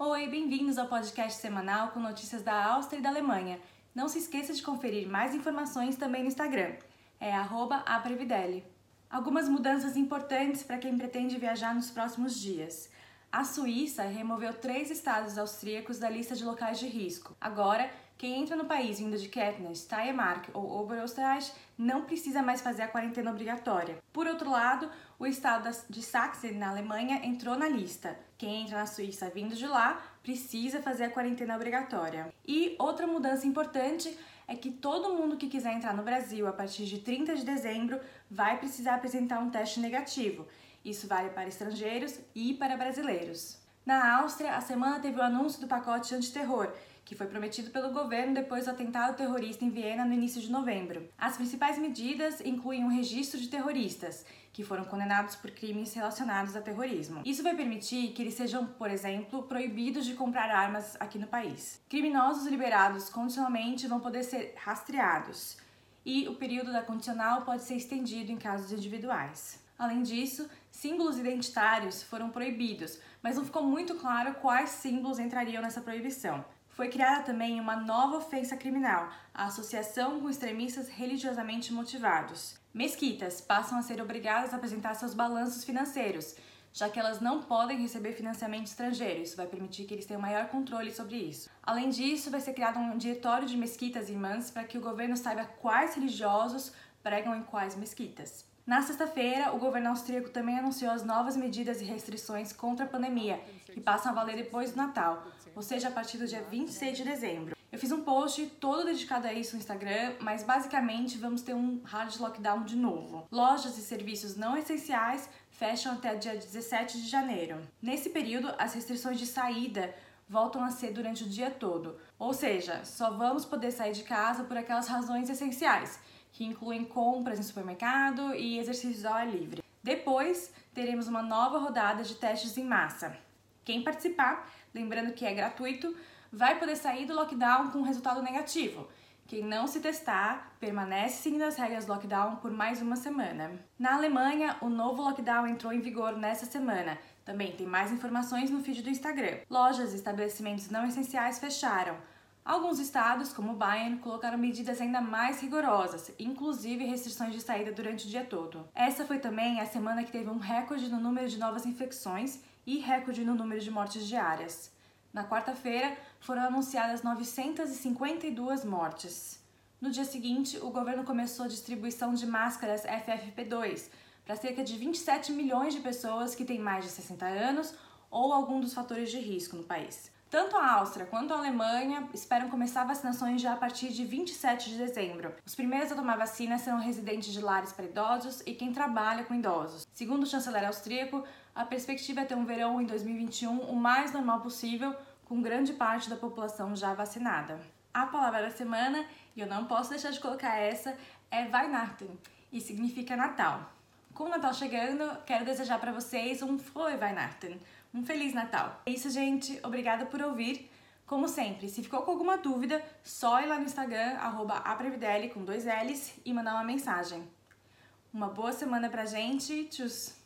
Oi, bem-vindos ao podcast semanal com notícias da Áustria e da Alemanha. Não se esqueça de conferir mais informações também no Instagram, é @aprevidele. Algumas mudanças importantes para quem pretende viajar nos próximos dias. A Suíça removeu três estados austríacos da lista de locais de risco. Agora, quem entra no país vindo de Kettner, Steiermark ou Oberösterreich não precisa mais fazer a quarentena obrigatória. Por outro lado, o estado de Sachsen, na Alemanha, entrou na lista. Quem entra na Suíça vindo de lá precisa fazer a quarentena obrigatória. E outra mudança importante é que todo mundo que quiser entrar no Brasil a partir de 30 de dezembro vai precisar apresentar um teste negativo. Isso vale para estrangeiros e para brasileiros. Na Áustria, a semana teve o anúncio do pacote antiterror, que foi prometido pelo governo depois do atentado terrorista em Viena no início de novembro. As principais medidas incluem um registro de terroristas, que foram condenados por crimes relacionados a terrorismo. Isso vai permitir que eles sejam, por exemplo, proibidos de comprar armas aqui no país. Criminosos liberados condicionalmente vão poder ser rastreados. E o período da condicional pode ser estendido em casos individuais. Além disso, símbolos identitários foram proibidos, mas não ficou muito claro quais símbolos entrariam nessa proibição. Foi criada também uma nova ofensa criminal, a associação com extremistas religiosamente motivados. Mesquitas passam a ser obrigadas a apresentar seus balanços financeiros, já que elas não podem receber financiamento estrangeiro. Isso vai permitir que eles tenham maior controle sobre isso. Além disso, vai ser criado um diretório de mesquitas irmãs para que o governo saiba quais religiosos pregam em quais mesquitas. Na sexta-feira, o governo austríaco também anunciou as novas medidas e restrições contra a pandemia, que passam a valer depois do Natal, ou seja, a partir do dia 26 de dezembro. Eu fiz um post todo dedicado a isso no Instagram, mas basicamente vamos ter um hard lockdown de novo. Lojas e serviços não essenciais fecham até dia 17 de janeiro. Nesse período, as restrições de saída voltam a ser durante o dia todo, ou seja, só vamos poder sair de casa por aquelas razões essenciais que incluem compras em supermercado e exercícios ao ar livre. Depois, teremos uma nova rodada de testes em massa. Quem participar, lembrando que é gratuito, vai poder sair do lockdown com resultado negativo. Quem não se testar, permanece seguindo as regras do lockdown por mais uma semana. Na Alemanha, o novo lockdown entrou em vigor nesta semana. Também tem mais informações no feed do Instagram. Lojas e estabelecimentos não essenciais fecharam. Alguns estados, como Bayern, colocaram medidas ainda mais rigorosas, inclusive restrições de saída durante o dia todo. Essa foi também a semana que teve um recorde no número de novas infecções e recorde no número de mortes diárias. Na quarta-feira, foram anunciadas 952 mortes. No dia seguinte, o governo começou a distribuição de máscaras FFP2 para cerca de 27 milhões de pessoas que têm mais de 60 anos ou algum dos fatores de risco no país. Tanto a Áustria quanto a Alemanha esperam começar vacinações já a partir de 27 de dezembro. Os primeiros a tomar vacina serão residentes de lares para idosos e quem trabalha com idosos. Segundo o chanceler austríaco, a perspectiva é ter um verão em 2021 o mais normal possível, com grande parte da população já vacinada. A palavra da semana, e eu não posso deixar de colocar essa, é Weihnachten, e significa Natal. Com o Natal chegando, quero desejar para vocês um Frohe Weihnachten, um Feliz Natal. É isso, gente. Obrigada por ouvir. Como sempre, se ficou com alguma dúvida, só ir lá no Instagram, arroba com dois L's e mandar uma mensagem. Uma boa semana pra gente. Tchau!